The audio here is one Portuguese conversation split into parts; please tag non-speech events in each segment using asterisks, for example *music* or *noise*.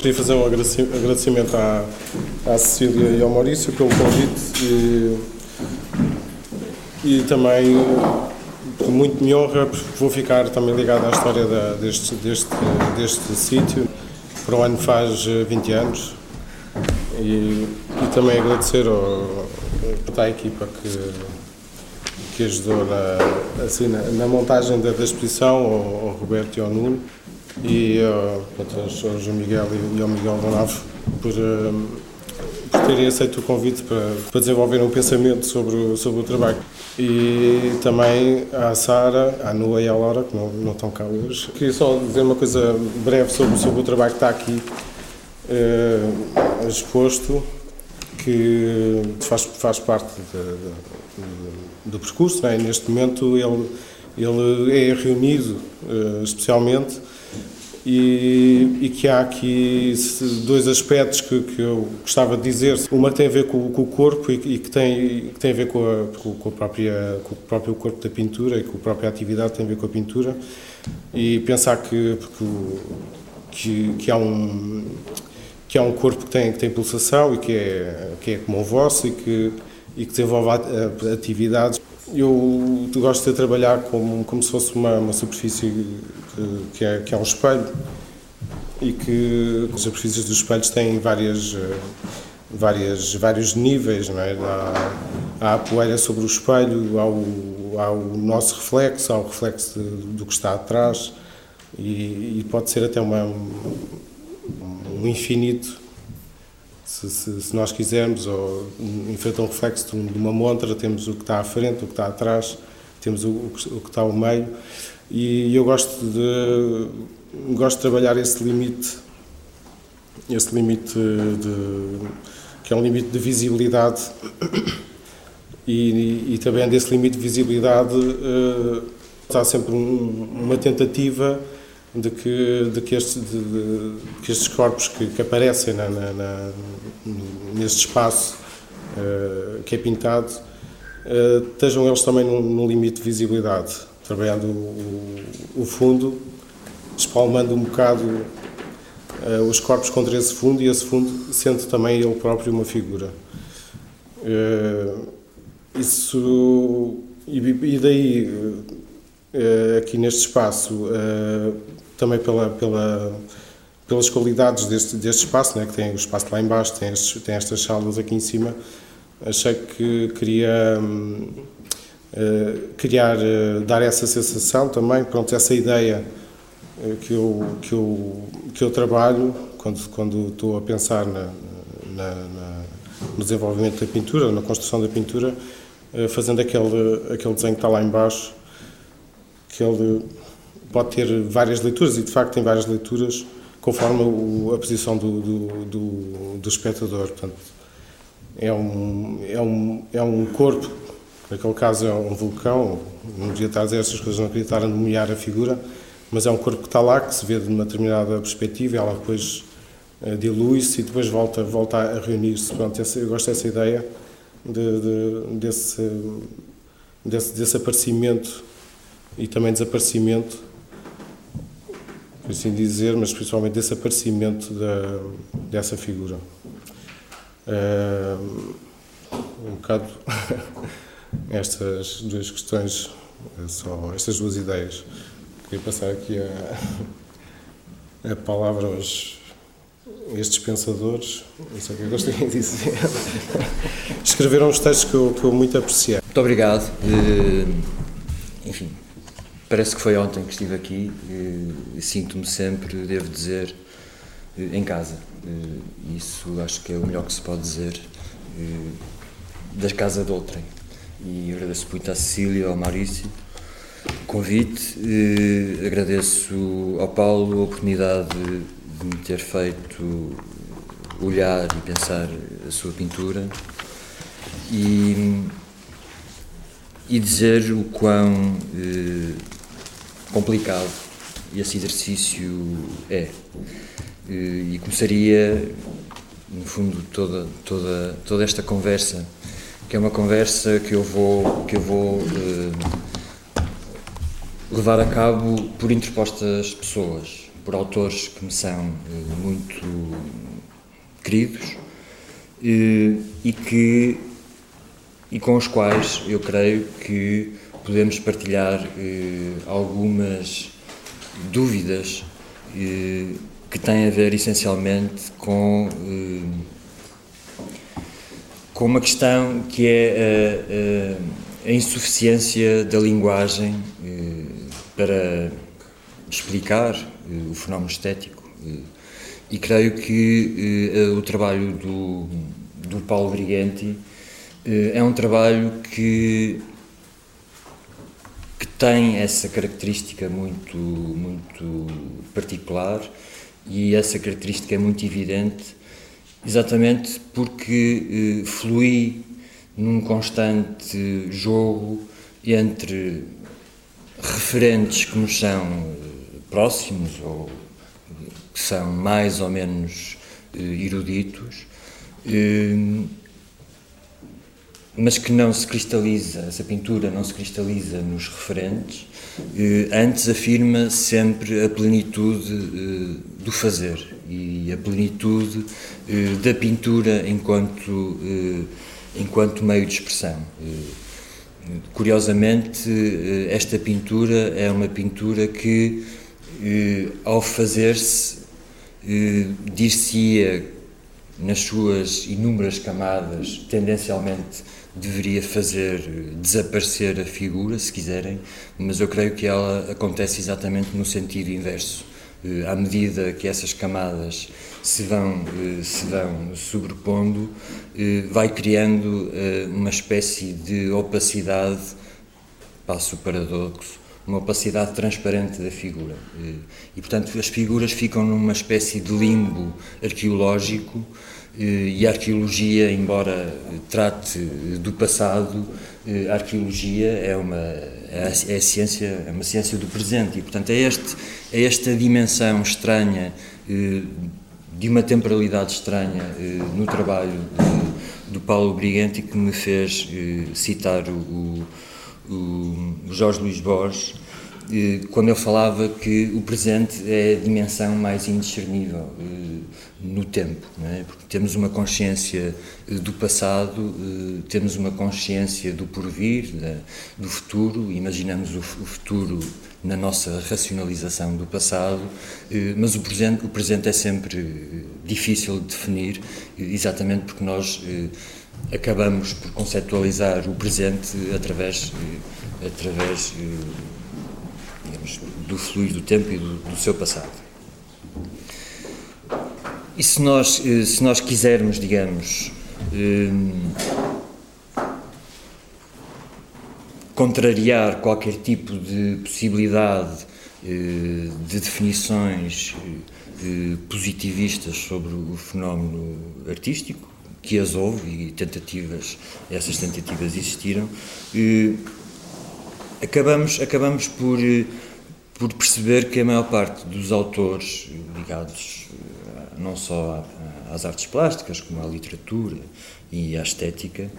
Queria fazer um agradecimento à, à Cecília e ao Maurício pelo convite e, e também muito me honra, vou ficar também ligado à história da, deste, deste, deste sítio. Para o ano faz 20 anos e, e também agradecer ao, à equipa que, que ajudou na, assim, na, na montagem da, da exposição, ao, ao Roberto e ao Nuno e ao João Miguel e ao Miguel Donavo por, uh, por terem aceito o convite para, para desenvolver um pensamento sobre, sobre o trabalho. E também à Sara, à Nua e à Laura, que não, não estão cá hoje. Queria só dizer uma coisa breve sobre, sobre o trabalho que está aqui uh, exposto, que faz, faz parte de, de, do percurso. Né? Neste momento ele, ele é reunido uh, especialmente e, e, que há aqui dois aspectos que, que, eu gostava de dizer. Uma tem a ver com, com o corpo e, e, que, tem, que tem a ver com, a, com, a própria, com o próprio corpo da pintura e com a própria atividade tem a ver com a pintura. E pensar que, que, que há um que há um corpo que tem, que tem pulsação e que é, que é como o vosso e que, e que desenvolve atividades eu gosto de trabalhar como, como se fosse uma, uma superfície que, que, é, que é um espelho e que as superfícies dos espelhos têm várias, várias, vários níveis. Não é? há, há a poeira sobre o espelho, há o, há o nosso reflexo, há o reflexo do que está atrás e, e pode ser até uma, um infinito se, se, se, nós quisermos, ou enfrentar um reflexo de uma montra, temos o que está à frente, o que está atrás, temos o, o que está ao meio, e eu gosto de, gosto de trabalhar esse limite, esse limite de, que é um limite de visibilidade, e, e também desse limite de visibilidade uh, está sempre um, uma tentativa de que, de que, este, de, de, que estes corpos que, que aparecem na, na, na, neste espaço uh, que é pintado uh, estejam eles também num, num, limite de visibilidade, trabalhando o, o fundo, espalmando um bocado uh, os corpos contra esse fundo e esse fundo sendo também ele próprio uma figura. isso e, e daí aqui neste espaço também pela, pela, pelas qualidades deste, deste espaço, né, que tem o espaço lá embaixo, tem, estes, tem estas salas aqui em cima, achei que queria uh, criar, uh, dar essa sensação também, pronto, essa ideia uh, que, eu, que, eu, que eu trabalho quando, quando estou a pensar na, na, na, no desenvolvimento da pintura, na construção da pintura, fazendo aquele, aquele desenho que está lá embaixo, aquele pode ter várias leituras e de facto tem várias leituras conforme a posição do, do, do, do, espectador. Portanto, é um, é, um, é um corpo, naquele caso é um vulcão, não devia estar a dizer estas coisas, não queria estar a nomear a figura, mas é um corpo que está lá, que se vê de uma determinada perspectiva ela depois uh, dilui-se e depois volta, volta a reunir-se. Eu gosto dessa ideia de, de, desse, desse, desse aparecimento e também desaparecimento por assim dizer, mas principalmente desse aparecimento da, dessa figura. Uh, um bocado *laughs* estas duas questões, só estas duas ideias. Queria passar aqui a, a palavra aos estes pensadores, não sei o que eu gostaria de dizer, escreveram uns textos que eu, que eu muito apreciei. Muito obrigado. Uh, enfim, Parece que foi ontem que estive aqui e sinto-me sempre, devo dizer, em casa. Isso acho que é o melhor que se pode dizer da casa de outrem. E agradeço muito à Cecília, ao Maurício, o convite. Agradeço ao Paulo a oportunidade de me ter feito olhar e pensar a sua pintura. E e dizer o quão eh, complicado esse exercício é. E começaria, no fundo, toda, toda, toda esta conversa, que é uma conversa que eu vou, que eu vou eh, levar a cabo por interpostas pessoas, por autores que me são muito queridos e que e com os quais eu creio que podemos partilhar algumas dúvidas que têm a ver essencialmente com com uma questão que é a, a, a insuficiência da linguagem eh, para explicar eh, o fenómeno estético. Eh, e creio que o trabalho do, do Paulo Briganti é um trabalho que, que tem essa característica muito, muito particular e essa característica é muito evidente exatamente porque eh, flui num constante jogo entre referentes que nos são eh, próximos ou que são mais ou menos eh, eruditos, eh, mas que não se cristaliza, essa pintura não se cristaliza nos referentes, eh, antes afirma sempre a plenitude eh, do fazer e a plenitude eh, da pintura enquanto, enquanto meio de expressão. Curiosamente, esta pintura é uma pintura que, ao fazer-se, dir-se-ia nas suas inúmeras camadas, tendencialmente deveria fazer desaparecer a figura, se quiserem, mas eu creio que ela acontece exatamente no sentido inverso. Eh, à medida que essas camadas se vão, eh, se vão sobrepondo, eh, vai criando uma espécie de opacidade, passo paradoxo, uma opacidade transparente da figura. E, portanto, as figuras ficam numa espécie de limbo arqueológico eh, e a arqueologia, embora trate do passado, eh, a arqueologia é uma é é ciência é uma ciência do presente. E portanto é este é esta dimensão estranha eh, de uma temporalidade estranha no trabalho do Paulo Briganti que me fez citar o, o, o Jorge Luís Borges quando eu falava que o presente é a dimensão mais indiscernível no tempo, é? porque temos uma consciência eh, do passado, eh, temos uma consciência do porvir, do futuro, imaginamos o futuro na nossa racionalização do passado, eh, mas o presente, o presente é sempre difícil de definir, exatamente porque nós acabamos por conceptualizar o presente através, através digamos, do fluir do tempo e do, do seu passado. E se nós, eh, se nós quisermos, digamos, eh, contrariar qualquer tipo de possibilidade eh, de definições positivistas sobre o fenómeno artístico, que as houve e tentativas, essas tentativas existiram, acabamos, acabamos por, por perceber que a maior parte dos autores ligados não só às artes plásticas, como à literatura e à estética,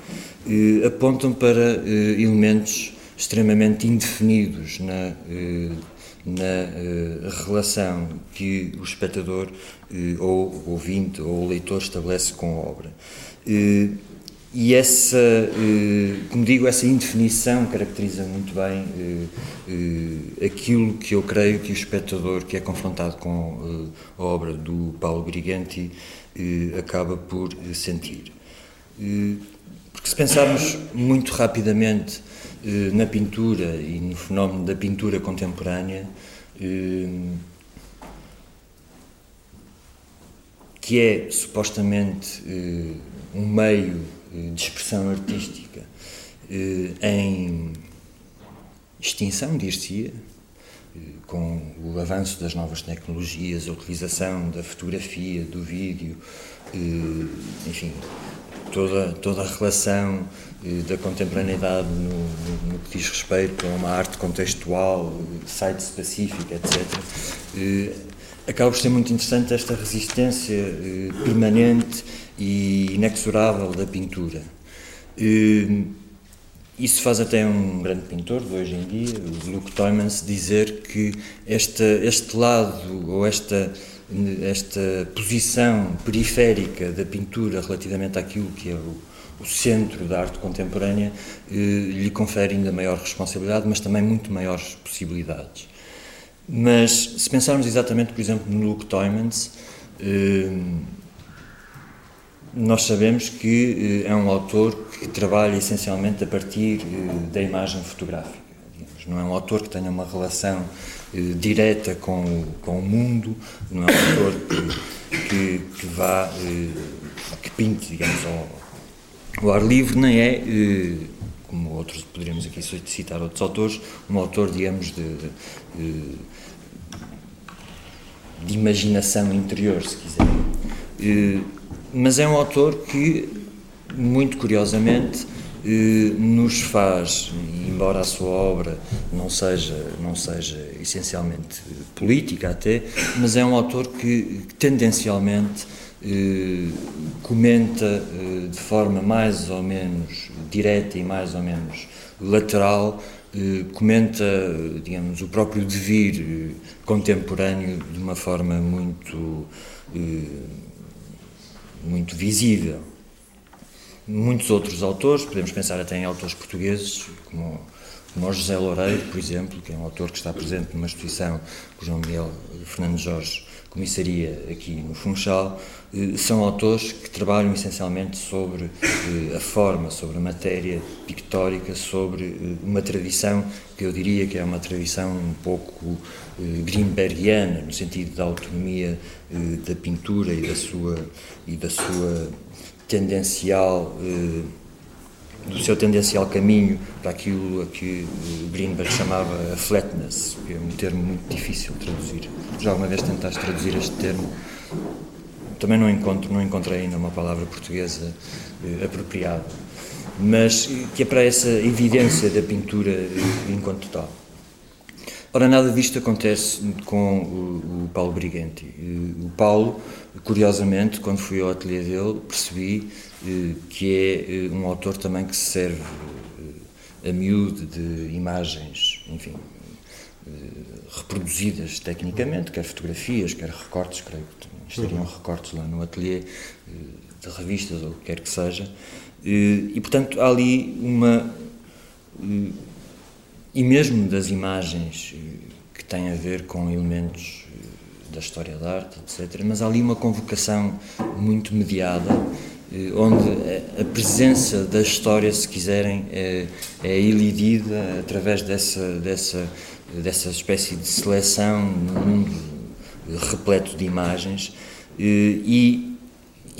eh, apontam para eh, elementos extremamente indefinidos na, eh, na relação que o espectador, ou ouvinte, ou leitor estabelece com a obra. E essa, eh, como digo, essa indefinição caracteriza muito bem eh, eh, aquilo que eu creio que o espectador que é confrontado com a obra do Paulo Briganti acaba por sentir. Porque se pensarmos muito rapidamente na pintura e no fenómeno da pintura contemporânea, que é supostamente um meio de expressão artística eh, em extinção, dir-se-ia, eh, com o avanço das novas tecnologias, a utilização da fotografia, do vídeo, eh, enfim, toda, toda a relação da contemporaneidade no, no, que diz respeito a uma arte contextual, site específica, etc. Acaba por ser muito interessante esta resistência permanente e inexorável da pintura. E, isso faz até um grande pintor de hoje em dia, o Luke Toymans, dizer que este, este lado ou esta, esta posição periférica da pintura relativamente àquilo que é o, o centro da arte contemporânea eh, lhe confere ainda maior responsabilidade, mas também muito maiores possibilidades. Mas se pensarmos exatamente, por exemplo, no Luke Toymans, eh, nós sabemos que eh, é um autor que trabalha essencialmente a partir eh, da imagem fotográfica. Digamos. Não é um autor que tenha uma relação eh, direta com o, com o mundo, não é um autor que, que, que vá, que pinte, digamos, ao, ao ar livre, nem é, como outros, poderíamos aqui citar outros autores, um autor, digamos, de, de, de imaginação interior, se quiser mas é um autor que, muito curiosamente, eh, nos faz, embora a sua obra não seja, não seja essencialmente política até, mas é um autor que tendencialmente eh, comenta eh, de forma mais ou menos direta e mais ou menos lateral, comenta, digamos, o próprio devir contemporâneo de uma forma muito muito visível. Muitos outros autores, podemos pensar até em autores portugueses, como, José Loureiro, por exemplo, que é um autor que está presente numa exposição que o João Miguel Fernando Jorge comissaria aqui no Funchal, eh, são autores que trabalham essencialmente sobre eh, a forma, sobre a matéria pictórica, sobre eh, uma tradição que eu diria que é uma tradição um pouco Greenbergiana, no sentido da autonomia da pintura e da sua, e da sua tendencial do seu tendencial caminho para aquilo a que Greenberg chamava a flatness, que é um termo muito difícil de traduzir. Já alguma vez tentaste traduzir este termo? Também não encontro, não encontrei ainda uma palavra portuguesa eh, apropriada, mas que é para essa evidência da pintura eh, enquanto tal. Ora, nada disto acontece com o, o Paulo Briganti. Eh, o Paulo, curiosamente, quando fui ao ateliê dele, percebi eh, que é eh, um autor também que se serve a miúdo de imagens, enfim, reproduzidas tecnicamente, quer fotografias, quer recortes, creio que estariam uhum. recortes lá no ateliê de revistas ou o que quer que seja. E, portanto, há ali uma e mesmo das imagens eh, que têm a ver com elementos eh, da história da arte, etc. Mas há ali uma convocação muito mediada, eh, onde a presença da história, se quiserem, é, é elidida através dessa, dessa, dessa espécie de seleção num mundo repleto de imagens e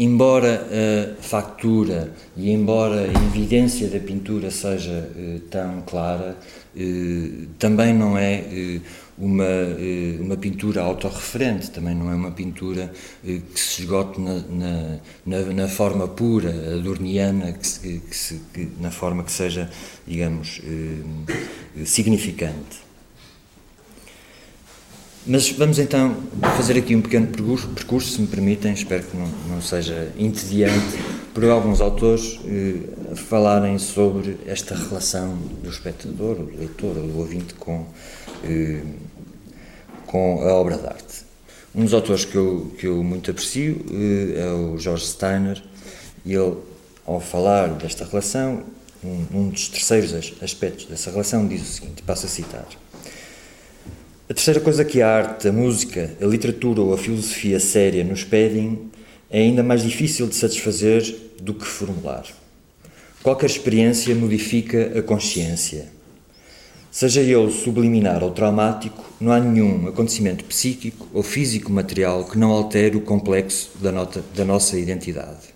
embora a factura e embora a evidência da pintura seja tão clara, eh, também não é eh, uma, eh, uma pintura autorreferente, também não é uma pintura que se esgote na, na, na, na forma pura, adorniana, que se, que se, que, na forma que seja, digamos, significante. Mas vamos então fazer aqui um pequeno percurso, se me permitem, espero que não, não seja entediante, por alguns autores eh, falarem sobre esta relação do espectador, do leitor, do ouvinte com, eh, com a obra de arte. Um dos autores que eu, que eu muito aprecio eh, é o George Steiner, e ele, ao falar desta relação, um, um dos terceiros aspectos dessa relação, diz o seguinte: passo a citar. A terceira coisa que a arte, a música, a literatura ou a filosofia séria nos pedem é ainda mais difícil de satisfazer do que formular. Qualquer experiência modifica a consciência. Seja ele subliminar ou traumático, não há nenhum acontecimento psíquico ou físico material que não altere o complexo da, nota, da nossa identidade.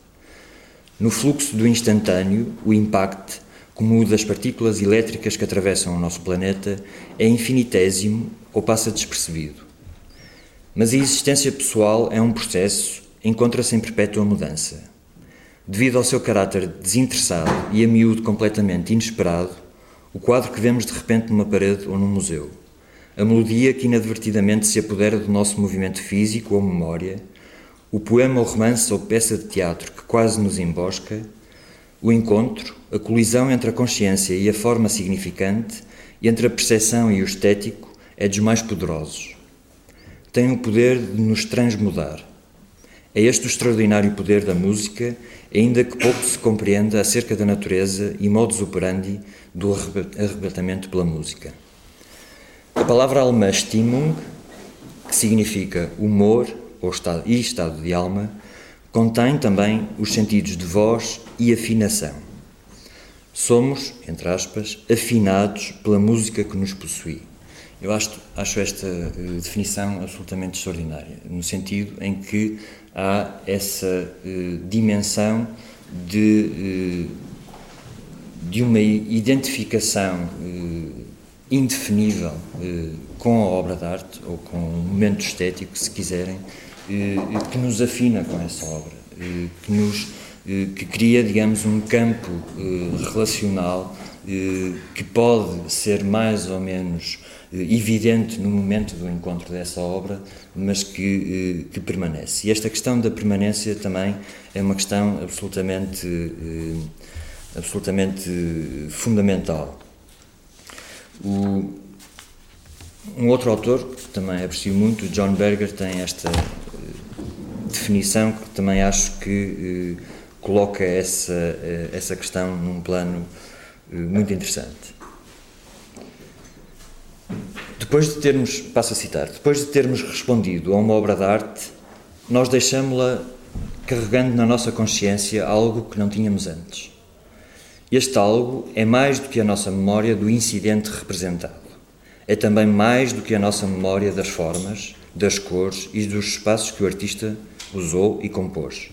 No fluxo do instantâneo, o impacto como o das partículas elétricas que atravessam o nosso planeta, é infinitésimo ou passa despercebido. Mas a existência pessoal é um processo, encontra-se em perpétua mudança. Devido ao seu caráter desinteressado e a miúdo completamente inesperado, o quadro que vemos de repente numa parede ou num museu, a melodia que inadvertidamente se apodera do nosso movimento físico ou memória, o poema ou romance ou peça de teatro que quase nos embosca, O encontro, a colisão entre a consciência e a forma significante, entre a percepção e o estético, é dos mais poderosos. Tem o poder de nos transmudar. É este o extraordinário poder da música, ainda que pouco se compreenda acerca da natureza e modus operandi do arrebatamento pela música. A palavra alemã Stimmung, que significa humor ou estado, e estado de alma, contém também os sentidos de voz e afinação. Somos, entre aspas, afinados pela música que nos possui. Eu acho, acho esta uh, definição absolutamente extraordinária, no sentido em que há essa uh, dimensão de, uh, de uma identificação indefinível com a obra de arte ou com um momento estético, se quiserem, que nos afina com essa obra, que nos que cria, digamos, um campo relacional que pode ser mais ou menos evidente no momento do encontro dessa obra, mas que, que permanece. E esta questão da permanência também é uma questão absolutamente, absolutamente fundamental. O, um outro autor que também aprecio muito, John Berger, tem esta definição que também acho que coloca essa, essa questão num plano muito interessante. Depois de termos, passo a citar, depois de termos respondido a uma obra de arte, nós deixamos-la carregando na nossa consciência algo que não tínhamos antes. Este algo é mais do que a nossa memória do incidente representado. É também mais do que a nossa memória das formas, das cores e dos espaços que o artista usou e compôs.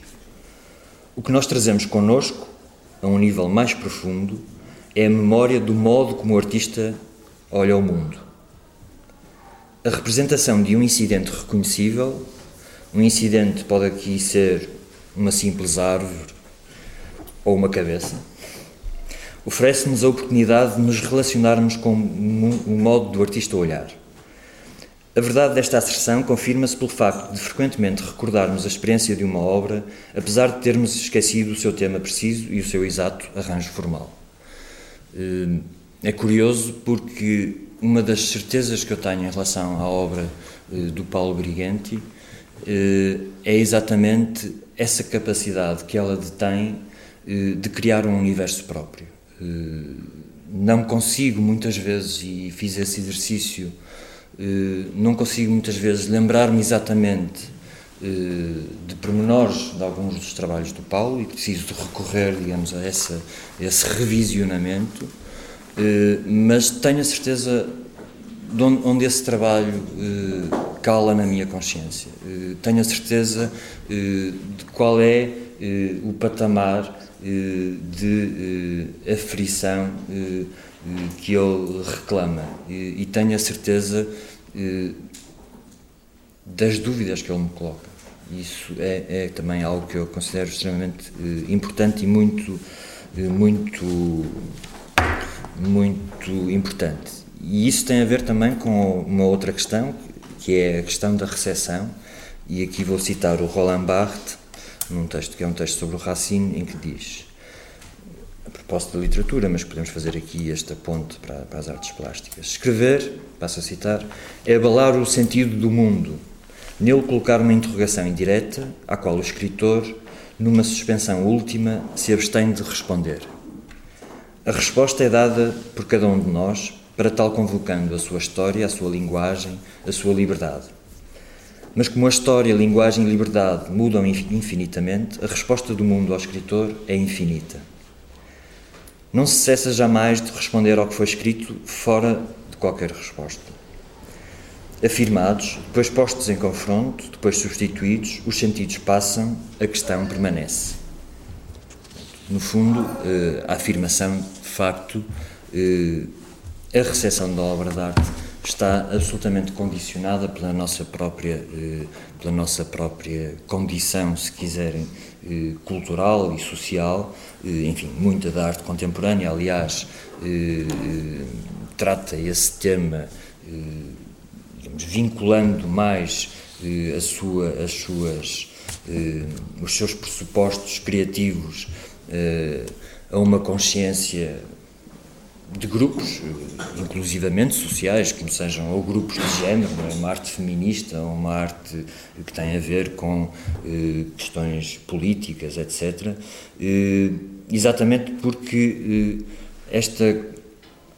O que nós trazemos connosco, a um nível mais profundo, é a memória do modo como o artista olha o mundo. A representação de um incidente reconhecível, um incidente pode aqui ser uma simples árvore ou uma cabeça, oferece-nos a oportunidade de nos relacionarmos com o modo do artista olhar. A verdade desta asserção confirma-se pelo facto de frequentemente recordarmos a experiência de uma obra, apesar de termos esquecido o seu tema preciso e o seu exato arranjo formal. Eh, é curioso porque uma das certezas que eu tenho em relação à obra eh, do Paulo Briganti eh, é exatamente essa capacidade que ela detém de criar um universo próprio. Não consigo muitas vezes, e fiz esse exercício, não consigo muitas vezes lembrar-me exatamente de pormenores de alguns dos trabalhos do Paulo e preciso de recorrer, digamos, a, essa, a esse revisionamento, mas tenho a certeza de onde, esse trabalho cala na minha consciência. tenho a certeza de qual é o patamar de aflição que ele reclama e tenho a certeza das dúvidas que ele me coloca. Isso é, é também algo que eu considero extremamente eh, importante e muito, eh, muito, muito importante. E isso tem a ver também com uma outra questão, que é a questão da recepção. E aqui vou citar o Roland Barthes, num texto que é um texto sobre o Racine, em que diz, a propósito da literatura, mas podemos fazer aqui esta ponte para, para as artes plásticas. Escrever, passo a citar, é abalar o sentido do mundo, Nele colocar uma interrogação indireta, à qual o escritor, numa suspensão última, se abstém de responder. A resposta é dada por cada um de nós, para tal convocando a sua história, a sua linguagem, a sua liberdade. Mas como a história, a linguagem e a liberdade mudam infinitamente, a resposta do mundo ao escritor é infinita. Não se cessa jamais de responder ao que foi escrito fora de qualquer resposta. Afirmados, depois postos em confronto, depois substituídos, os sentidos passam, a questão permanece. No fundo, eh, a afirmação, de facto, eh, a recepção da obra de arte está absolutamente condicionada pela nossa própria, eh, pela nossa própria condição, se quiserem, cultural e social. Enfim, muita da arte contemporânea, aliás, trata esse tema digamos, vinculando mais a sua, as suas, os seus pressupostos criativos eh, a uma consciência de grupos, inclusivamente sociais, como sejam ou grupos de género, é? uma arte feminista, uma arte que tem a ver com eh, questões políticas, etc. Eh, exatamente porque eh, esta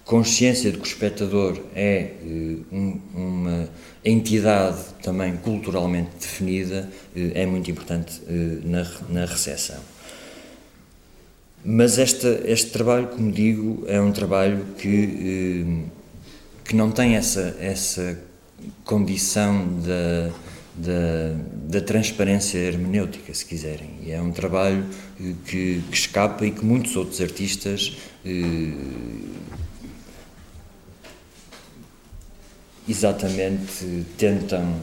consciência de que o espectador é eh, um, uma entidade também culturalmente definida eh, é muito importante eh, na, na recepção. Mas este trabalho, como digo, é um trabalho que, eh, que não tem essa, essa condição da, da, da transparência hermenêutica, se quiserem. E é um trabalho eh, que, que escapa e que muitos outros artistas eh, exatamente tentam,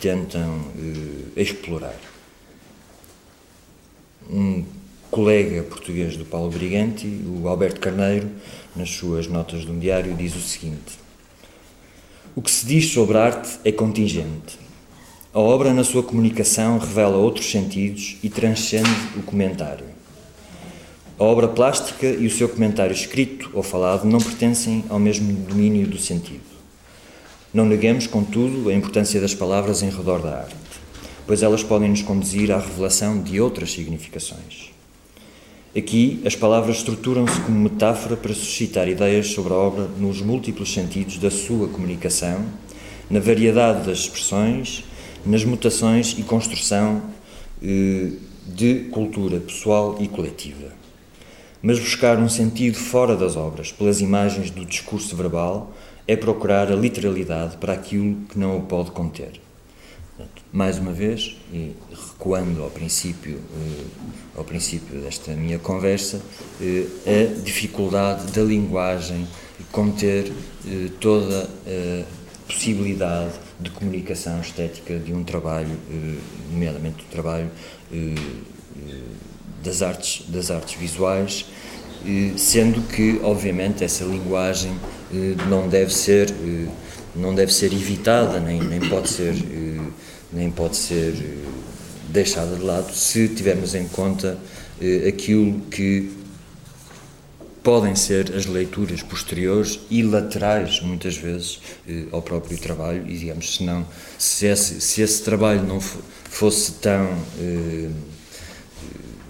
tentam explorar. Um, colega português do Paulo Brigante, o Alberto Carneiro, nas suas notas de um diário, diz o seguinte: O que se diz sobre arte é contingente. A obra, na sua comunicação, revela outros sentidos e transcende o comentário. A obra plástica e o seu comentário escrito ou falado não pertencem ao mesmo domínio do sentido. Não neguemos, contudo, a importância das palavras em redor da arte, pois elas podem nos conduzir à revelação de outras significações. Aqui, as palavras estruturam-se como metáfora para suscitar ideias sobre a obra nos múltiplos sentidos da sua comunicação, na variedade das expressões, nas mutações e construção eh, de cultura pessoal e coletiva. Mas buscar um sentido fora das obras, pelas imagens do discurso verbal, é procurar a literalidade para aquilo que não o pode conter. Mais uma vez, e recuando ao princípio, eh, ao princípio desta minha conversa, eh, a dificuldade da linguagem conter eh, toda a possibilidade de comunicação estética de um trabalho, nomeadamente do trabalho das artes, das artes visuais, sendo que, obviamente, essa linguagem não deve ser não deve ser evitada nem, nem pode ser nem pode ser eh, deixada de lado se tivermos em conta eh, aquilo que podem ser as leituras posteriores e laterais, muitas vezes, eh, ao próprio trabalho, e digamos, se, não, se, esse, se esse trabalho não fosse tão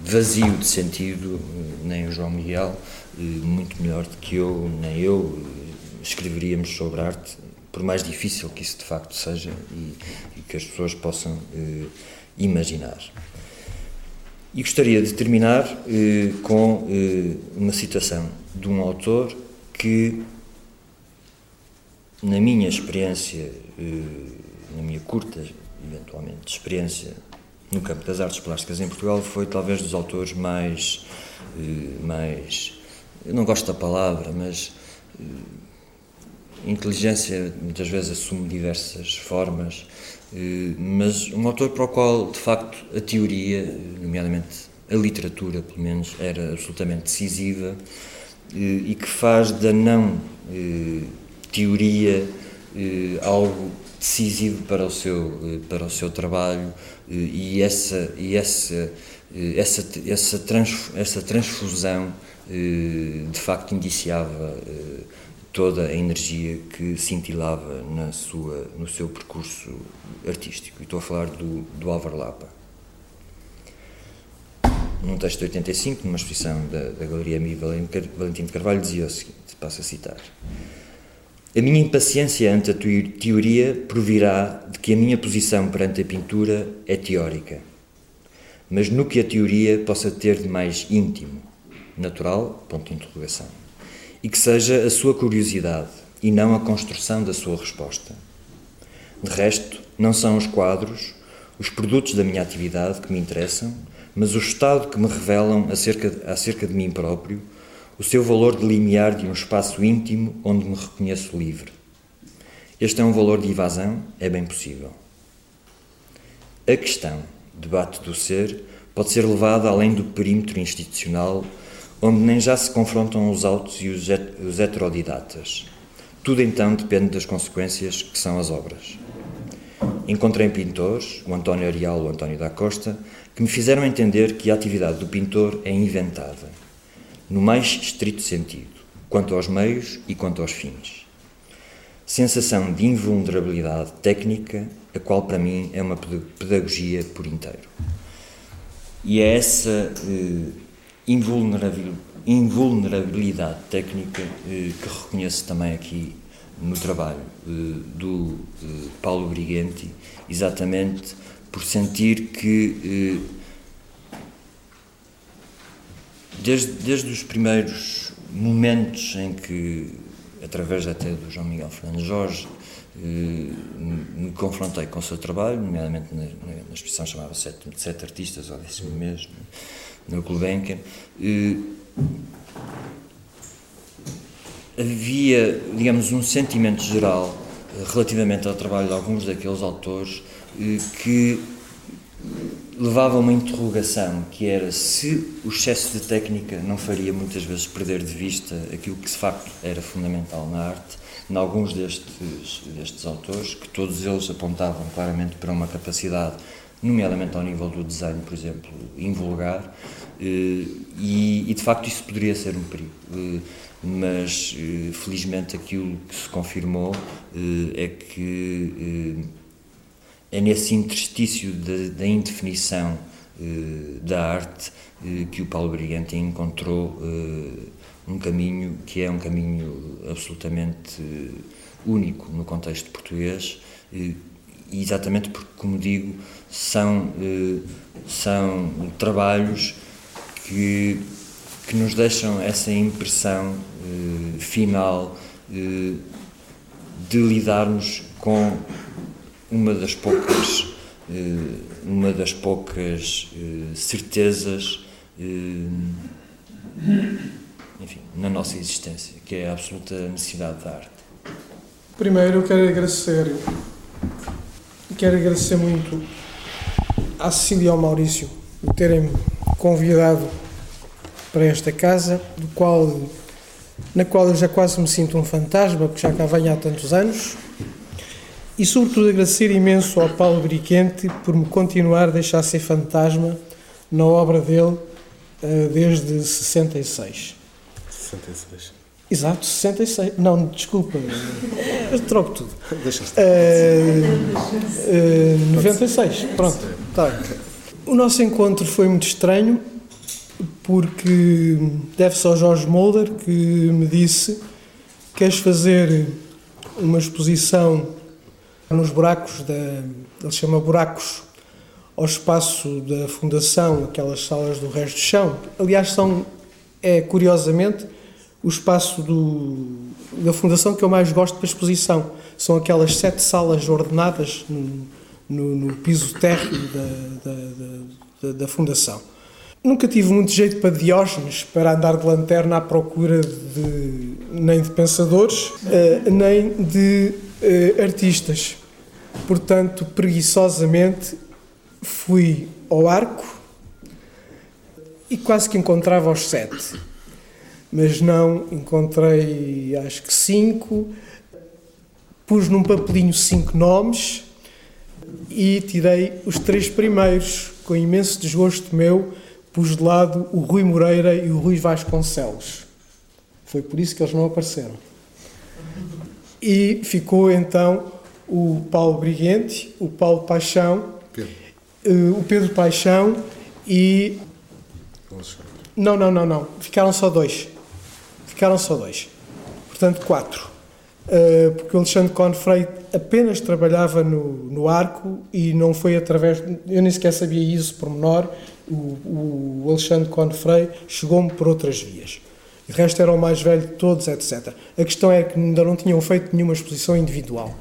vazio de sentido, nem o João Miguel, muito melhor do que eu, nem eu, escreveríamos sobre arte por mais difícil que isso de facto seja e, e que as pessoas possam eh, imaginar. E gostaria de terminar eh, com eh, uma citação de um autor que, na minha experiência, eh, na minha curta, eventualmente, experiência no campo das artes plásticas em Portugal, foi talvez dos autores mais. Eh, mais eu não gosto da palavra, mas eh, inteligência muitas vezes assume diversas formas, eh, mas um autor para o qual, de facto, a teoria, nomeadamente a literatura, pelo menos, era absolutamente decisiva eh, e que faz da não eh, teoria algo decisivo para o seu para o seu trabalho e essa e essa essa essa, trans, essa transfusão de facto indiciava toda a energia que cintilava na sua, no seu percurso artístico. E estou a falar do, do Álvaro Lapa. Num texto de 85, numa exposição da, da Galeria Mi Valentim de Carvalho, dizia o seguinte, passo a citar. A minha impaciência ante a teoria provirá de que a minha posição perante a pintura é teórica, mas no que a teoria possa ter de mais íntimo, natural, ponto de interrogação e que seja a sua curiosidade e não a construção da sua resposta. De resto, não são os quadros, os produtos da minha atividade que me interessam, mas o estado que me revelam acerca, acerca de mim próprio, o seu valor de limiar de um espaço íntimo onde me reconheço livre. Este é um valor de evasão? É bem possível. A questão, debate do ser, pode ser levada além do perímetro institucional onde nem já se confrontam os autos e os, heterodidatas. Tudo então depende das consequências que são as obras. Encontrei pintores, o António Arial e o António da Costa, que me fizeram entender que a atividade do pintor é inventada. no mais estrito sentido, quanto aos meios e quanto aos fins. Sensação de invulnerabilidade técnica, a qual para mim é uma pedagogia por inteiro. E é essa eh, invulnerabilidade técnica eh, que reconheço também aqui no trabalho eh, do eh, Paulo Brigenti, exatamente por sentir que desde, desde os primeiros momentos em que, através até do João Miguel Fernandes Jorge, me confrontei com o seu trabalho, nomeadamente na, na exposição chamada Sete, Sete Artistas, ou décimo mesmo, no Gulbenkian, havia, digamos, um sentimento geral eh, relativamente ao trabalho de alguns daqueles autores eh, que levava uma interrogação que era se o excesso de técnica não faria muitas vezes perder de vista aquilo que de facto era fundamental na arte, em alguns destes, destes autores, que todos eles apontavam claramente para uma capacidade, nomeadamente ao nível do design, por exemplo, invulgar, eh, e, e de facto isso poderia ser um perigo. Mas eh, felizmente aquilo que se confirmou eh, é que eh, é nesse interstício da, indefinição da arte que o Paulo Brigante encontrou um caminho que é um caminho absolutamente único no contexto português exatamente porque, como digo, são, são trabalhos que que nos deixam essa impressão eh, final eh, de lidarmos com uma das poucas eh, uma das poucas certezas enfim, na nossa existência, que é a absoluta necessidade da arte. Primeiro eu quero agradecer quero agradecer muito à Cecília e ao Maurício por terem convidado para esta casa, do qual, na qual eu já quase me sinto um fantasma, porque já cá venho há tantos anos. E sobretudo agradecer imenso ao Paulo Briquente por me continuar a deixar ser fantasma na obra dele uh, desde 66. 66. Exato, 66. Não, desculpa, troco tudo. *laughs* Deixa estar. Uh, uh, 96, pronto. Tá. O nosso encontro foi muito estranho porque deve-se ao Jorge Mulder que me disse queres fazer uma exposição nos buracos da ele chama buracos ao espaço da fundação aquelas salas do resto do chão aliás são é curiosamente o espaço do, da fundação que eu mais gosto para exposição são aquelas sete salas ordenadas no, no, no piso térreo da, da, da, da fundação Nunca tive muito jeito para Diógenes, para andar de lanterna à procura de, nem de pensadores, uh, nem de uh, artistas. Portanto, preguiçosamente, fui ao arco e quase que encontrava os sete. Mas não, encontrei acho que cinco. Pus num papelinho cinco nomes e tirei os três primeiros, com imenso desgosto meu pus de lado o Rui Moreira e o Rui Vasconcelos. Foi por isso que eles não apareceram. E ficou então o Paulo Briguente, o Paulo Paixão, Pedro. Uh, o Pedro Paixão e. Não, não, não, não. Ficaram só dois. Ficaram só dois. Portanto, quatro. Uh, porque o Alexandre Confrei apenas trabalhava no, no arco e não foi através. Eu nem sequer sabia isso por menor o, o Alexandre Confrei chegou-me por outras vias. O resto era o mais velho de todos, etc. A questão é que ainda não tinham feito nenhuma exposição individual.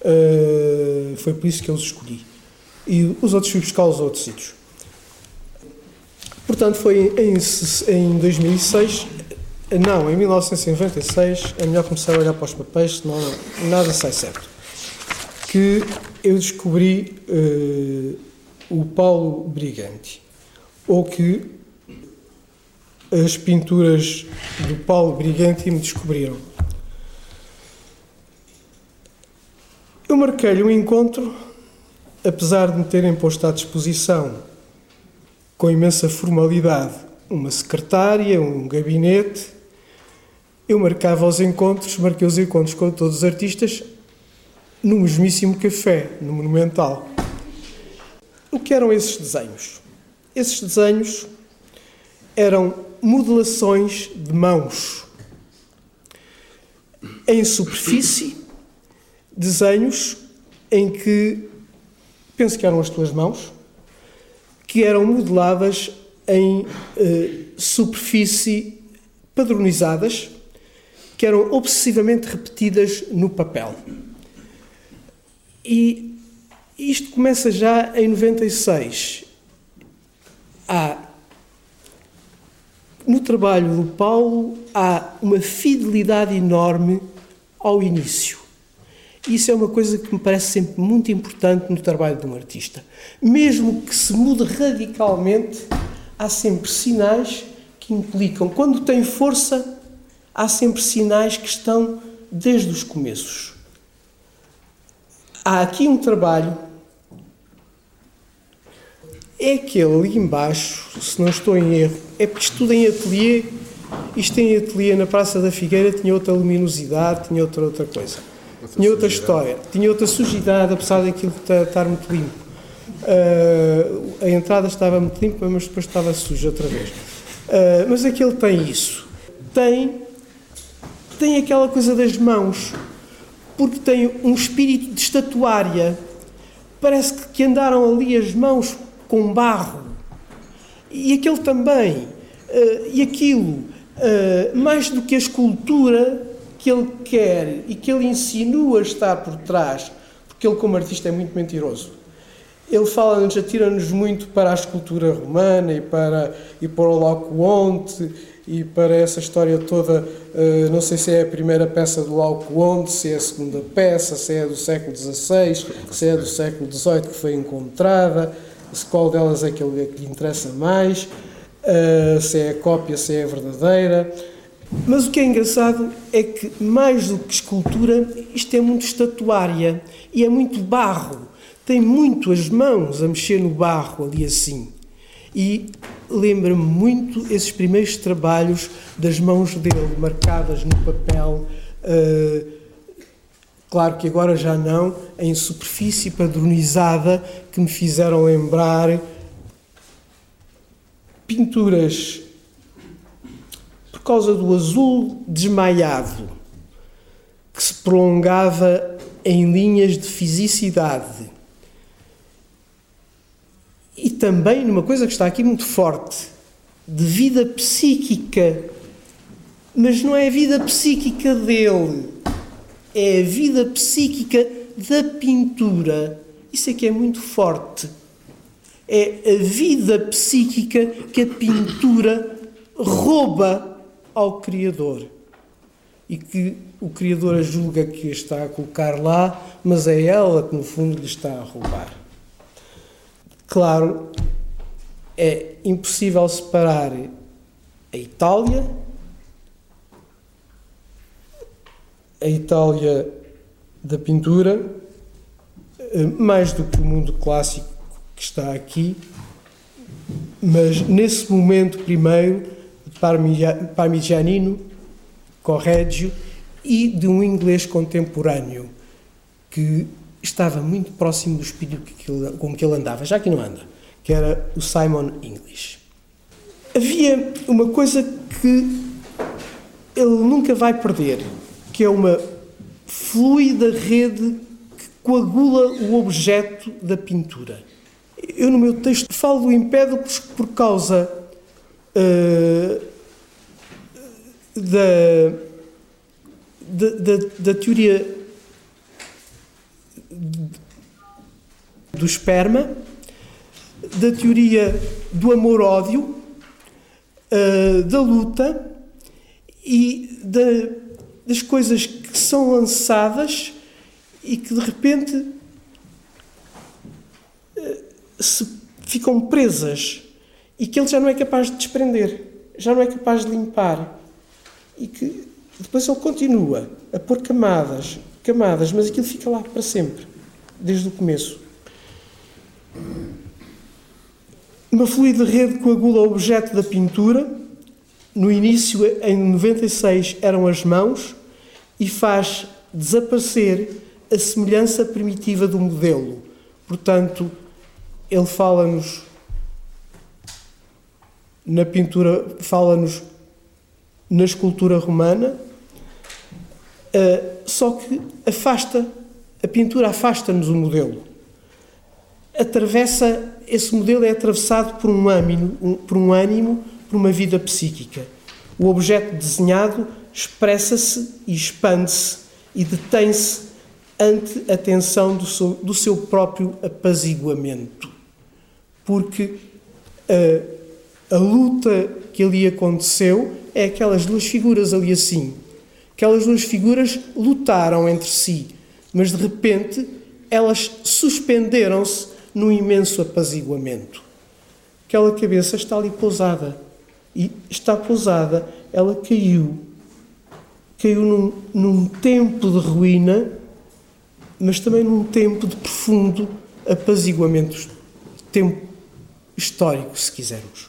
Uh, foi por isso que eu os escolhi. E os outros fui buscar os outros sítios. Portanto, foi em, em 2006, não, em 1996, é melhor começar a olhar para os papéis, senão nada sai certo, que eu descobri uh, o Paulo Brigante, ou que as pinturas do Paulo Brigante me descobriram. Eu marquei-lhe um encontro, apesar de me terem posto à disposição com imensa formalidade uma secretária, um gabinete. Eu marcava os encontros, marquei os encontros com todos os artistas no mesmíssimo café, no Monumental. O que eram esses desenhos? Esses desenhos eram modelações de mãos em superfície, desenhos em que penso que eram as tuas mãos, que eram modeladas em eh, superfície padronizadas, que eram obsessivamente repetidas no papel. E isto começa já em 96. Há, no trabalho do Paulo, há uma fidelidade enorme ao início. Isso é uma coisa que me parece sempre muito importante no trabalho de um artista. Mesmo que se mude radicalmente, há sempre sinais que implicam. Quando tem força, há sempre sinais que estão desde os começos. Há aqui um trabalho. É aquele ali embaixo, se não estou em erro, é porque isto tudo em ateliê, isto em ateliê na Praça da Figueira tinha outra luminosidade, tinha outra outra coisa tinha outra história, tinha outra sujidade, apesar daquilo estar muito limpo. Uh, a entrada estava muito limpa, mas depois estava suja outra vez. Uh, mas aquele tem isso. Tem, tem aquela coisa das mãos, porque tem um espírito de estatuária. Parece que, andaram ali as mãos com barro. E aquele também. Uh, e aquilo, mais do que a escultura, que ele quer e que ele insinua estar por trás, porque ele, como artista, é muito mentiroso. Ele fala-nos, atira-nos muito para a escultura romana e para, e para o Laocoonte e para essa história toda. Uh, não sei se é a primeira peça do Laocoonte, se é a segunda peça, se é do século XVI, se é do século XVIII que foi encontrada, se qual delas é que, é lhe interessa mais, uh, se é a cópia, se é a verdadeira. Mas o que é engraçado é que, mais do que escultura, isto é muito estatuária e é muito barro. Tem muito as mãos a mexer no barro ali assim. E lembra-me muito esses primeiros trabalhos das mãos dele, marcadas no papel. Uh, claro que agora já não, em superfície padronizada, que me fizeram lembrar pinturas causa do azul desmaiado, que se prolongava em linhas de fisicidade. E também numa coisa que está aqui muito forte, de vida psíquica. Mas não é a vida psíquica dele, é a vida psíquica da pintura. Isso é que é muito forte. É a vida psíquica que a pintura rouba ao Criador e que o Criador a julga que está a colocar lá, mas é ela que no fundo lhe está a roubar. Claro, é impossível separar a Itália, a Itália da pintura, eh, mais do que o mundo clássico que está aqui, mas nesse momento primeiro parmigianino, Correggio e de um inglês contemporâneo que estava muito próximo do espírito com que ele andava, já que não anda, que era o Simon English. Havia uma coisa que ele nunca vai perder, que é uma fluida rede que coagula o objeto da pintura. Eu, no meu texto, falo do Empédocles por causa uh, da, da, da, teoria do esperma, da teoria do amor-ódio, uh, da luta e da, das coisas que são lançadas e que de repente uh, se ficam presas e que ele já não é capaz de desprender, já não é capaz de limpar. E que depois ele continua a pôr camadas, camadas, mas aquilo fica lá para sempre, desde o começo. Uma fluida rede coagula o objeto da pintura. No início, em 96, eram as mãos e faz desaparecer a semelhança primitiva do modelo. Portanto, ele fala-nos na pintura, fala-nos na escultura romana, uh, só que afasta, a pintura afasta-nos o modelo. Atravessa, esse modelo é atravessado por um ânimo, por um ânimo, por uma vida psíquica. O objeto desenhado expressa-se e expande-se e detém-se ante a tensão do seu, do seu próprio apaziguamento. Porque a, a luta que ali aconteceu é aquelas duas figuras ali assim. Aquelas duas figuras lutaram entre si, mas de repente elas suspenderam-se num imenso apaziguamento. Aquela cabeça está ali pousada. E está pousada, ela caiu. Caiu num, num tempo de ruína mas também num tempo de profundo apaziguamento, tempo histórico, se quisermos.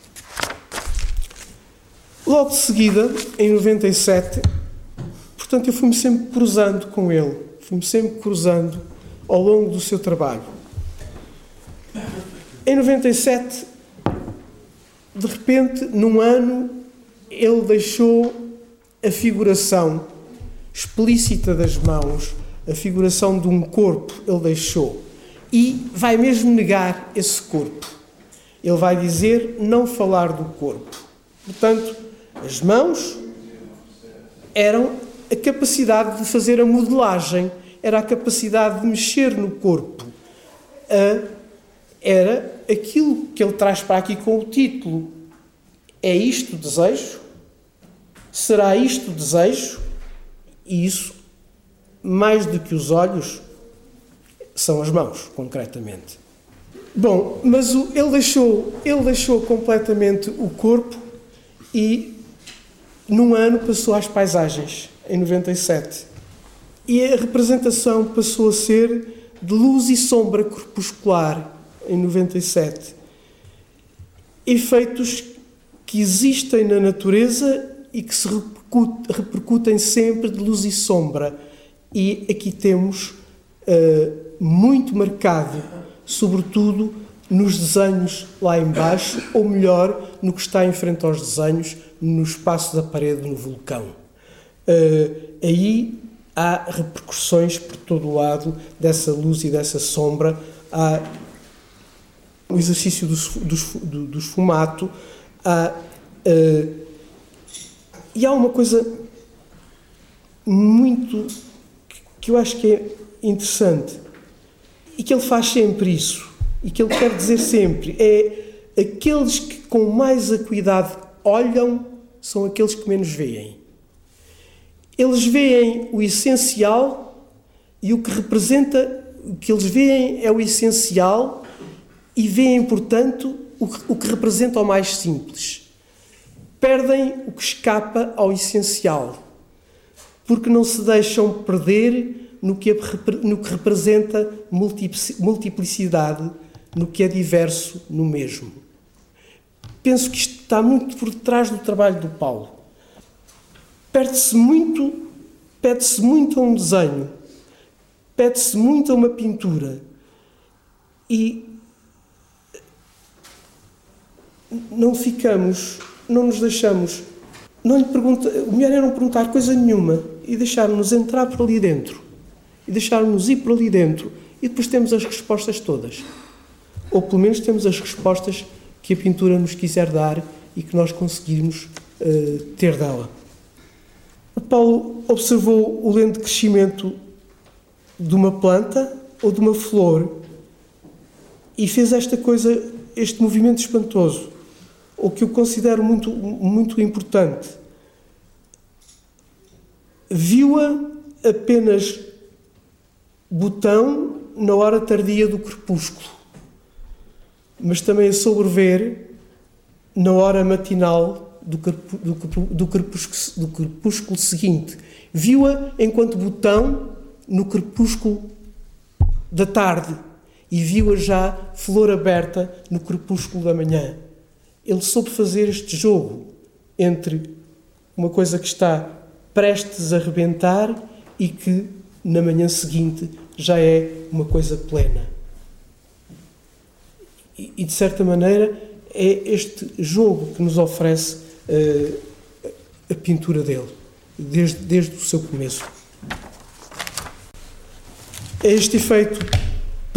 Logo de seguida, em 97, portanto, eu fui-me sempre cruzando com ele, fui-me sempre cruzando ao longo do seu trabalho. Em 97, de repente, num ano, ele deixou a figuração explícita das mãos a figuração de um corpo ele deixou e vai mesmo negar esse corpo. Ele vai dizer não falar do corpo. Portanto, as mãos eram a capacidade de fazer a modelagem, era a capacidade de mexer no corpo. Era aquilo que ele traz para aqui com o título. É isto o desejo? Será isto o desejo? E isso mais do que os olhos, são as mãos, concretamente. Bom, mas o, ele, deixou, ele deixou completamente o corpo e num ano passou às paisagens, em 97. E a representação passou a ser de luz e sombra corpuscular, em 97. Efeitos que existem na natureza e que se repercutem sempre de luz e sombra e aqui temos uh, muito marcado, sobretudo nos desenhos lá embaixo, ou melhor, no que está em frente aos desenhos, no espaço da parede no vulcão. Uh, aí há repercussões por todo o lado dessa luz e dessa sombra, há o exercício do, do, do, esfumato, há, uh, e há uma coisa muito que eu acho que é interessante e que ele faz sempre isso e que ele quer dizer sempre é aqueles que com mais acuidade olham são aqueles que menos veem. Eles veem o essencial e o que representa, o que eles veem é o essencial e veem, portanto, o que, o que representa o mais simples. Perdem o que escapa ao essencial porque não se deixam perder no que, no que representa multiplicidade, no que é diverso no mesmo. Penso que isto está muito por detrás do trabalho do Paulo. Perde-se muito, pede-se muito a um desenho, pede-se muito a uma pintura e não ficamos, não nos deixamos não lhe pergunta, o melhor é não perguntar coisa nenhuma e deixar-nos entrar por ali dentro. E deixar-nos ir por ali dentro. E depois temos as respostas todas. Ou pelo menos temos as respostas que a pintura nos quiser dar e que nós conseguirmos uh, ter dela. O Paulo observou o lento crescimento de uma planta ou de uma flor e fez esta coisa, este movimento espantoso o que eu considero muito, muito importante. Viu-a apenas botão na hora tardia do crepúsculo, mas também a sobrever na hora matinal do, do, do, crepúsculo, do crepúsculo seguinte. Viu-a enquanto botão no crepúsculo da tarde e viu-a já flor aberta no crepúsculo da manhã. Ele soube fazer este jogo entre uma coisa que está prestes a rebentar e que na manhã seguinte já é uma coisa plena. E, e de certa maneira é este jogo que nos oferece uh, a pintura dele, desde, desde o seu começo. É este efeito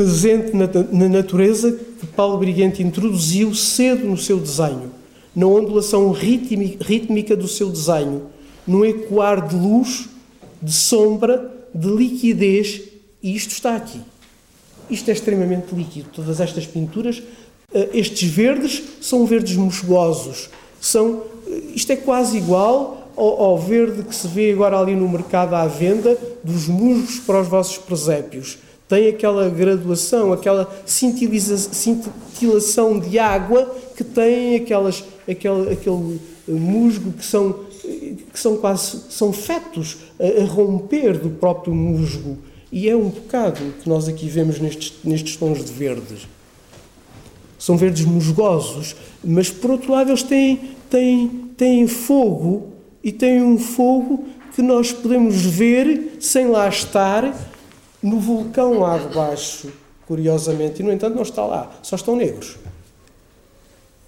presente na, na natureza que Paulo Briguente introduziu cedo no seu desenho, na ondulação rítmica do seu desenho, no ecoar de luz, de sombra, de liquidez, e isto está aqui. Isto é extremamente líquido. Todas estas pinturas, eh, estes verdes, são verdes musgosos. São, eh, isto é quase igual ao verde que se vê agora ali no mercado à venda dos musgos para os vossos presépios tem aquela graduação, aquela cintilação de água que tem aquelas, aquele, aquele musgo que são, que são quase são fetos a, a, romper do próprio musgo. E é um bocado que nós aqui vemos nestes, nestes tons de verdes. São verdes musgosos, mas por outro lado eles têm, têm, têm fogo e têm um fogo que nós podemos ver sem lá estar no vulcão lá de baixo, curiosamente, e no entanto não está lá, só estão negros.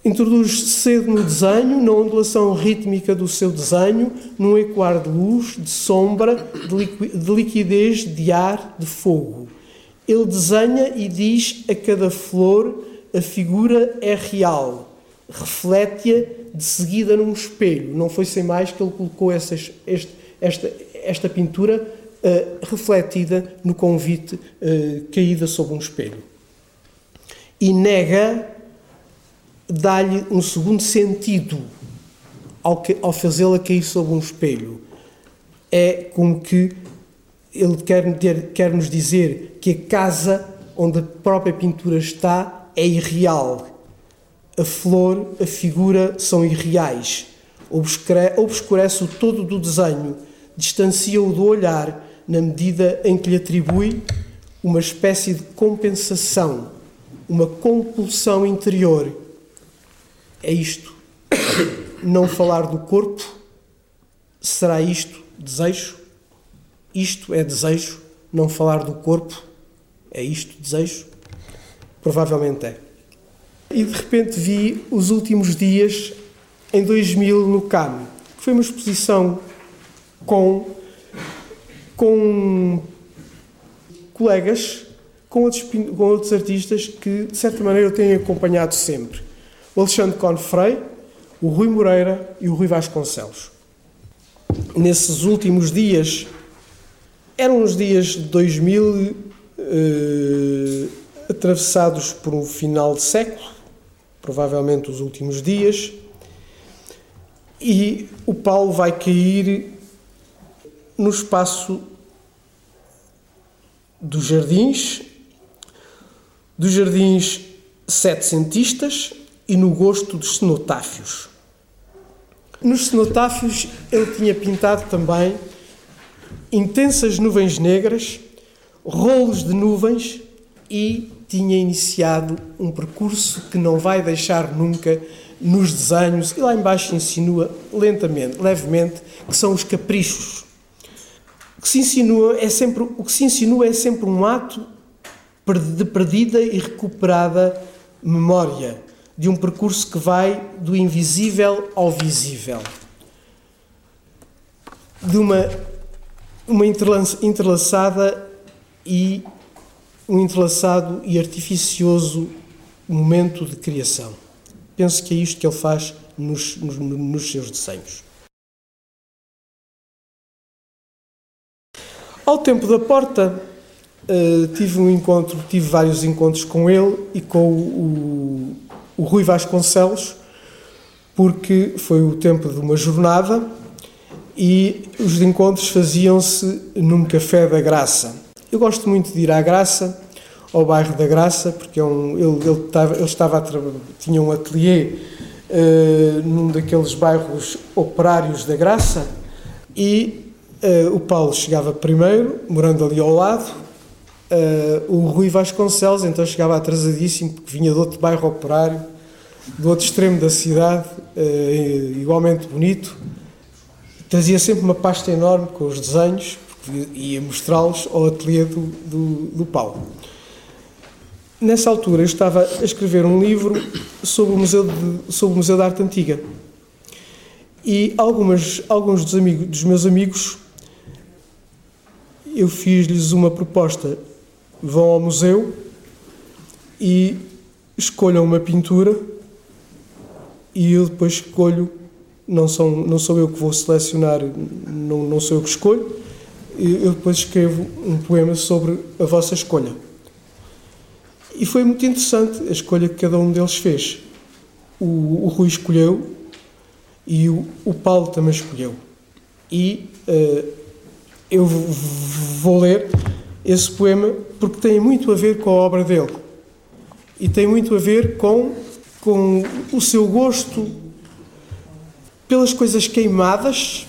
Introduz cedo no desenho, na ondulação rítmica do seu desenho, num ecoar de luz, de sombra, de liquidez, de ar, de fogo. Ele desenha e diz a cada flor a figura é real, reflete-a de seguida num espelho. Não foi sem mais que ele colocou essas, este, esta, esta pintura uh, refletida no convite uh, caída sob um espelho. E nega, dá-lhe um segundo sentido ao, ao fazê-la cair sob um espelho. É como que ele quer, quer nos dizer que a casa onde a própria pintura está é irreal. A flor, a figura são irreais. Obscurece o todo do desenho, distancia-o do olhar na medida em que lhe atribui uma espécie de compensação, uma compulsão interior. É isto. Não falar do corpo, será isto desejo? Isto é desejo? Não falar do corpo, é isto desejo? Provavelmente é. E de repente vi os últimos dias em 2000 no CAM, que foi uma exposição com com colegas, com outros, com outros artistas que, de certa maneira, eu tenho acompanhado sempre. O Alexandre Confrei, o Rui Moreira e o Rui Vasconcelos. Nesses últimos dias, eram os dias de 2000, eh, atravessados por um final de século, provavelmente os últimos dias, e o Paulo vai cair no espaço dos jardins, dos jardins setecentistas e no gosto dos cenotáfios. Nos cenotáfios ele tinha pintado também intensas nuvens negras, rolos de nuvens e tinha iniciado um percurso que não vai deixar nunca nos desenhos e lá embaixo insinua lentamente, levemente, que são os caprichos que se insinua é sempre, o que se insinua é sempre um ato de perdida e recuperada memória, de um percurso que vai do invisível ao visível, de uma, uma entrelaçada e um entrelaçado e artificioso momento de criação. Penso que é isto que ele faz nos, nos, nos seus desenhos. Ao tempo da porta, uh, tive um encontro, tive vários encontros com ele e com o, o, Rui Vasconcelos, porque foi o tempo de uma jornada e os encontros faziam-se num café da Graça. Eu gosto muito de ir à Graça, ao bairro da Graça, porque é um, ele, ele, estava, ele estava a tinha um ateliê uh, num daqueles bairros operários da Graça e Uh, o Paulo chegava primeiro, morando ali ao lado, uh, o Rui Vasconcelos, então chegava atrasadíssimo, porque vinha do outro bairro operário, do outro extremo da cidade, uh, igualmente bonito. Trazia sempre uma pasta enorme com os desenhos, porque ia mostrá-los ao ateliê do, do, do Paulo. Nessa altura eu estava a escrever um livro sobre o Museu, de, sobre o Museu da Arte Antiga. E algumas, alguns dos, amigos, dos meus amigos, eu fiz-lhes uma proposta. Vão ao museu e escolham uma pintura e eu depois escolho, não sou, não sou eu que vou selecionar, não, não sou eu que escolho, eu depois escrevo um poema sobre a vossa escolha. E foi muito interessante a escolha que cada um deles fez. O, o Rui escolheu e o, o Paulo também escolheu. E uh, eu vou ler esse poema porque tem muito a ver com a obra dele e tem muito a ver com, com o seu gosto pelas coisas queimadas,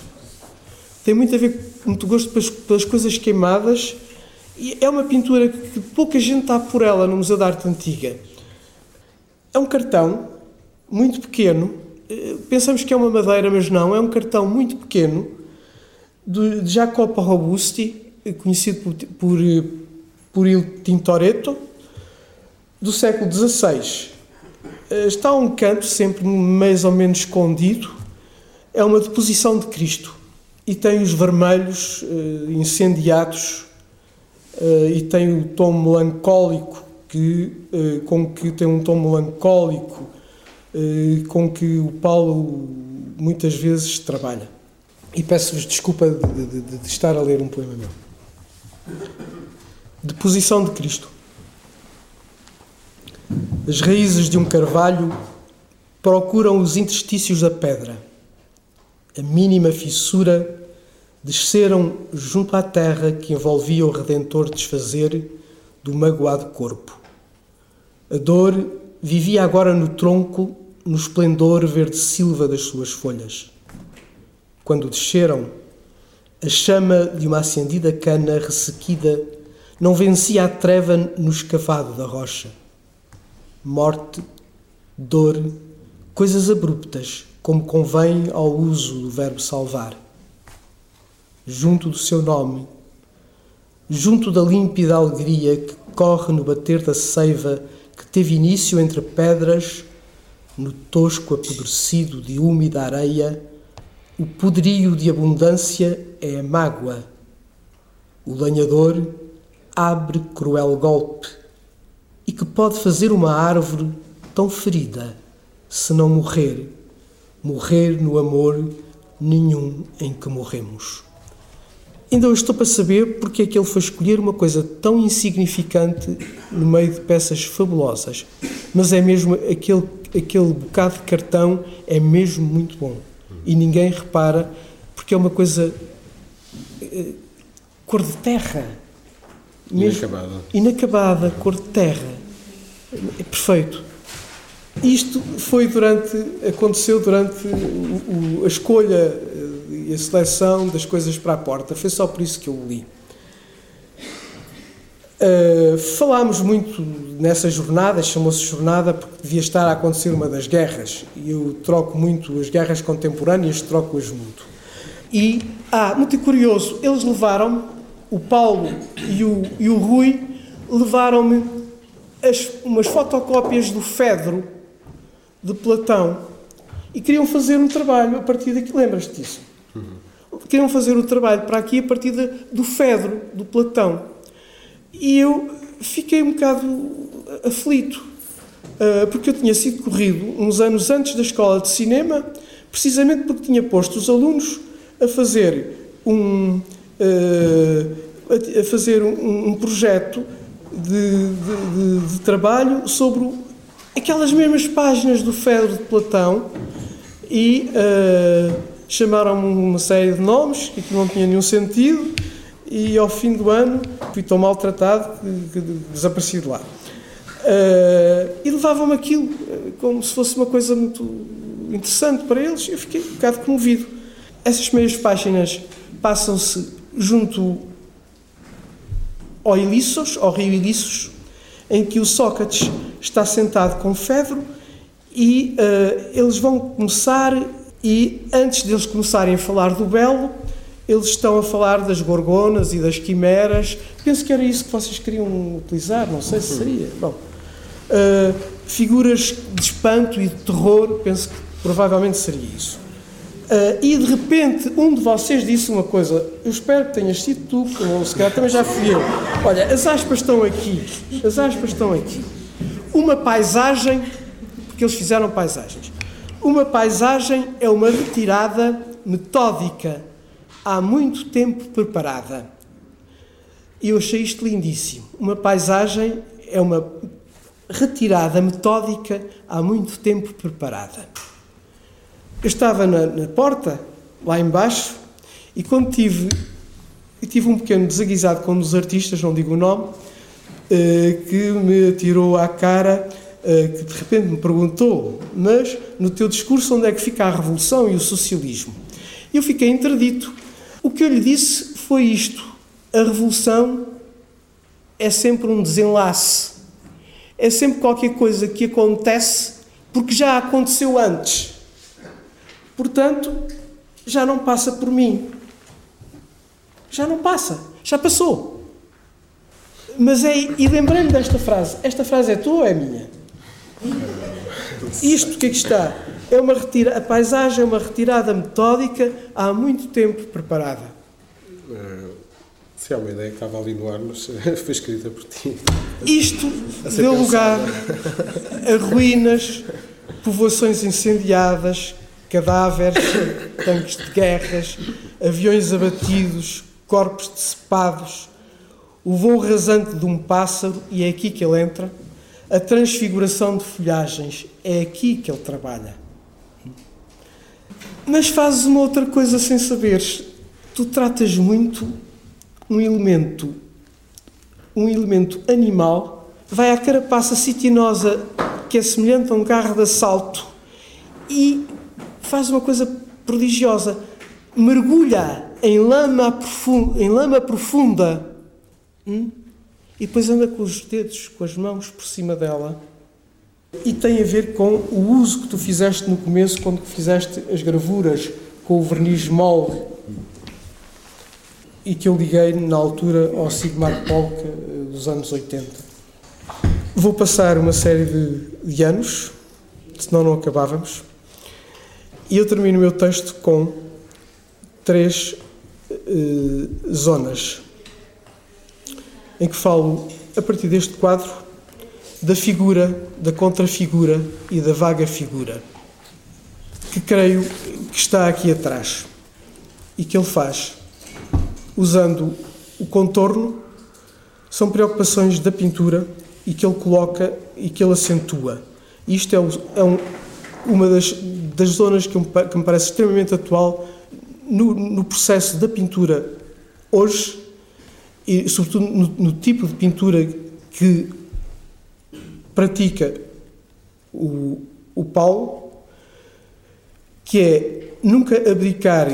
tem muito a ver muito gosto pelas, pelas coisas queimadas e é uma pintura que pouca gente está por ela no Museu da Arte Antiga. É um cartão muito pequeno, eh, pensamos que é uma madeira, mas não, é um cartão muito pequeno de Jacopo Robusti, conhecido por, por, por Il Tintoretto, do século XVI. Eh, está a um canto, sempre mais ou menos escondido, é uma deposição de Cristo e tem os vermelhos uh, incendiados uh, e tem o tom melancólico que, com que tem um tom melancólico com que o Paulo muitas vezes trabalha. E peço-vos desculpa de, de, de, estar a ler um poema meu. Deposição de Cristo. As raízes de um carvalho procuram os interstícios da pedra a mínima fissura, desceram junto à terra que envolvia o Redentor desfazer do magoado corpo. A dor vivia agora no tronco, no esplendor verde-silva das suas folhas. Quando desceram, a chama de uma acendida cana ressequida não vencia a treva no escavado da rocha. Morte, dor, coisas abruptas, como convém ao uso do verbo salvar. Junto do seu nome, junto da límpida alegria que corre no bater da seiva que teve início entre pedras, no tosco apodrecido de úmida areia, o poderio de abundância é a mágoa. O lenhador abre cruel golpe e que pode fazer uma árvore tão ferida se não morrer morrer no amor nenhum em que morremos. Ainda hoje estou para saber porque é que ele foi escolher uma coisa tão insignificante no meio de peças fabulosas. Mas é mesmo aquele, aquele bocado de cartão é mesmo muito bom. E ninguém repara porque é uma coisa eh, cor de terra. Inacabada. Inacabada, cor de terra. É perfeito. Isto foi durante, aconteceu durante o, o, a escolha eh, e a seleção das coisas para a porta. Foi só por isso que eu li. Uh, falámos muito nessa jornada, chamou-se jornada porque devia estar a acontecer uma das guerras. E eu troco muito as guerras contemporâneas, troco-as muito. E, ah, muito curioso, eles levaram, o Paulo e o, e o Rui, levaram-me umas fotocópias do Fedro, de Platão e queriam fazer um trabalho a partir daqui. Lembras-te disso? Uhum. Queriam fazer o trabalho para aqui a partir de, do Fedro, do Platão. E eu fiquei um bocado aflito, uh, porque eu tinha sido corrido uns anos antes da escola de cinema, precisamente porque tinha posto os alunos a fazer um, uh, a fazer um, projeto de, de, de, de, trabalho sobre aquelas mesmas páginas do Fedro de Platão e uh, chamaram-me uma série de nomes que não tinha nenhum sentido e ao fim do ano fui tão maltratado que, desapareci de lá. Uh, e levavam-me aquilo eh, como se fosse uma coisa muito interessante para eles. Eu fiquei um bocado comovido. Essas meias páginas passam-se junto ao Ilissos, ao rio Ilissos, em que o Sócrates está sentado com Fedro e uh, eles vão começar e antes deles começarem a falar do belo, eles estão a falar das gorgonas e das quimeras. Penso que era isso que vocês queriam utilizar, não sei se seria. Bom, uh, figuras de espanto e de terror, penso que provavelmente seria isso. Uh, e de repente um de vocês disse uma coisa, eu espero que tenhas sido tu, ou se calhar também já fui eu. Olha, as aspas estão aqui, as aspas estão aqui. Uma paisagem, porque eles fizeram paisagens. Uma paisagem é uma retirada metódica, há muito tempo preparada. E eu achei isto lindíssimo. Uma paisagem é uma retirada metódica, há muito tempo preparada. Eu estava na, na porta, lá embaixo, e quando tive, tive um pequeno desaguisado com um dos artistas, não digo o nome, eh, que me tirou à cara, eh, que de repente me perguntou, mas no teu discurso onde é que fica a revolução e o socialismo? Eu fiquei interdito. O que eu lhe disse foi isto: a revolução é sempre um desenlace, é sempre qualquer coisa que acontece porque já aconteceu antes. Portanto, já não passa por mim. Já não passa, já passou. Mas é, e lembrei-me desta frase. Esta frase é tua ou é minha? Isto, que é que está? É uma retira, a paisagem é uma retirada metódica há muito tempo preparada. Uh, se há uma ideia que estava ali no ar, mas *laughs* foi escrita por ti. Isto deu lugar a ruínas, povoações incendiadas, cadáveres, tanques de guerras, aviões abatidos, corpos decepados, o voo rasante de um pássaro, e é aqui que ele entra, a transfiguração de folhagens, é aqui que ele trabalha. Mas fazes uma outra coisa sem saberes. Tu tratas muito um elemento, um elemento animal, vai à carapaça citinosa que é semelhante a um carro de assalto e faz uma coisa prodigiosa. Mergulha em lama profunda, em lama profunda hum? e depois anda com os dedos, com as mãos por cima dela. E tem a ver com o uso que tu fizeste no começo, quando fizeste as gravuras com o verniz mole e que eu liguei na altura ao Sigmar Polk eh, dos anos 80. Vou passar uma série de, de anos, senão não acabávamos. E eu termino o meu texto com três eh, zonas em que falo, a partir deste quadro, da figura, da contrafigura e da vaga figura, que creio que está aqui atrás e que ele faz usando o contorno, são preocupações da pintura e que ele coloca e que ele acentua. Isto é, é um, uma das, das zonas que, que me parece extremamente atual no, no, processo da pintura hoje e, sobretudo, no, no tipo de pintura que pratica o, o Paulo, que é nunca abdicar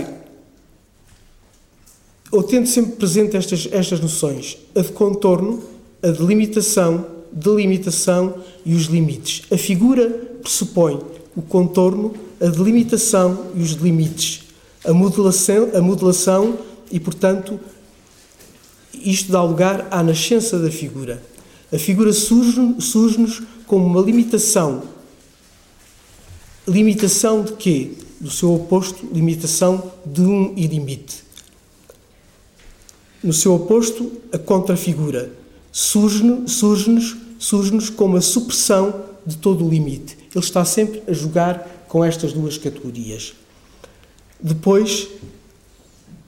ou tendo sempre presente estas, estas noções, a de contorno, a de limitação, delimitação e os limites. A figura pressupõe o contorno, a delimitação e os limites, a modelação, a modelação e, portanto, isto dá lugar à nascença da figura. A figura surge-nos surge como uma limitação. Limitação de quê? Do seu oposto, limitação de um e limite. No seu oposto, a contrafigura surge-nos surge surge como a supressão de todo o limite. Ele está sempre a jogar com estas duas categorias. Depois,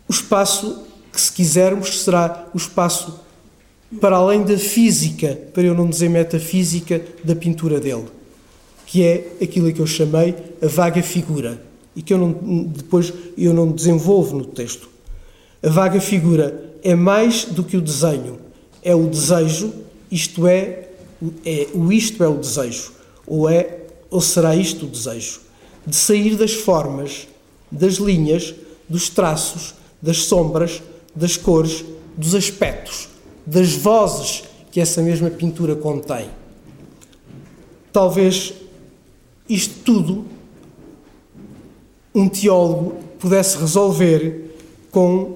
o espaço que, se quisermos, será o espaço para além da física, para eu não dizer metafísica, da pintura dele, que é aquilo que eu chamei a vaga figura e que eu não, depois eu não desenvolvo no texto. A vaga figura é mais do que o desenho, é o desejo, isto é, é o isto é o desejo, ou é ou será isto o desejo, de sair das formas, das linhas, dos traços, das sombras, das cores, dos aspectos, das vozes que essa mesma pintura contém. Talvez isto tudo um teólogo pudesse resolver com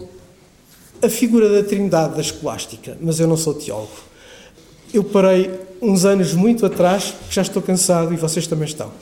a figura da Trindade da Escolástica, mas eu não sou teólogo. Eu parei uns anos muito atrás, já estou cansado e vocês também estão.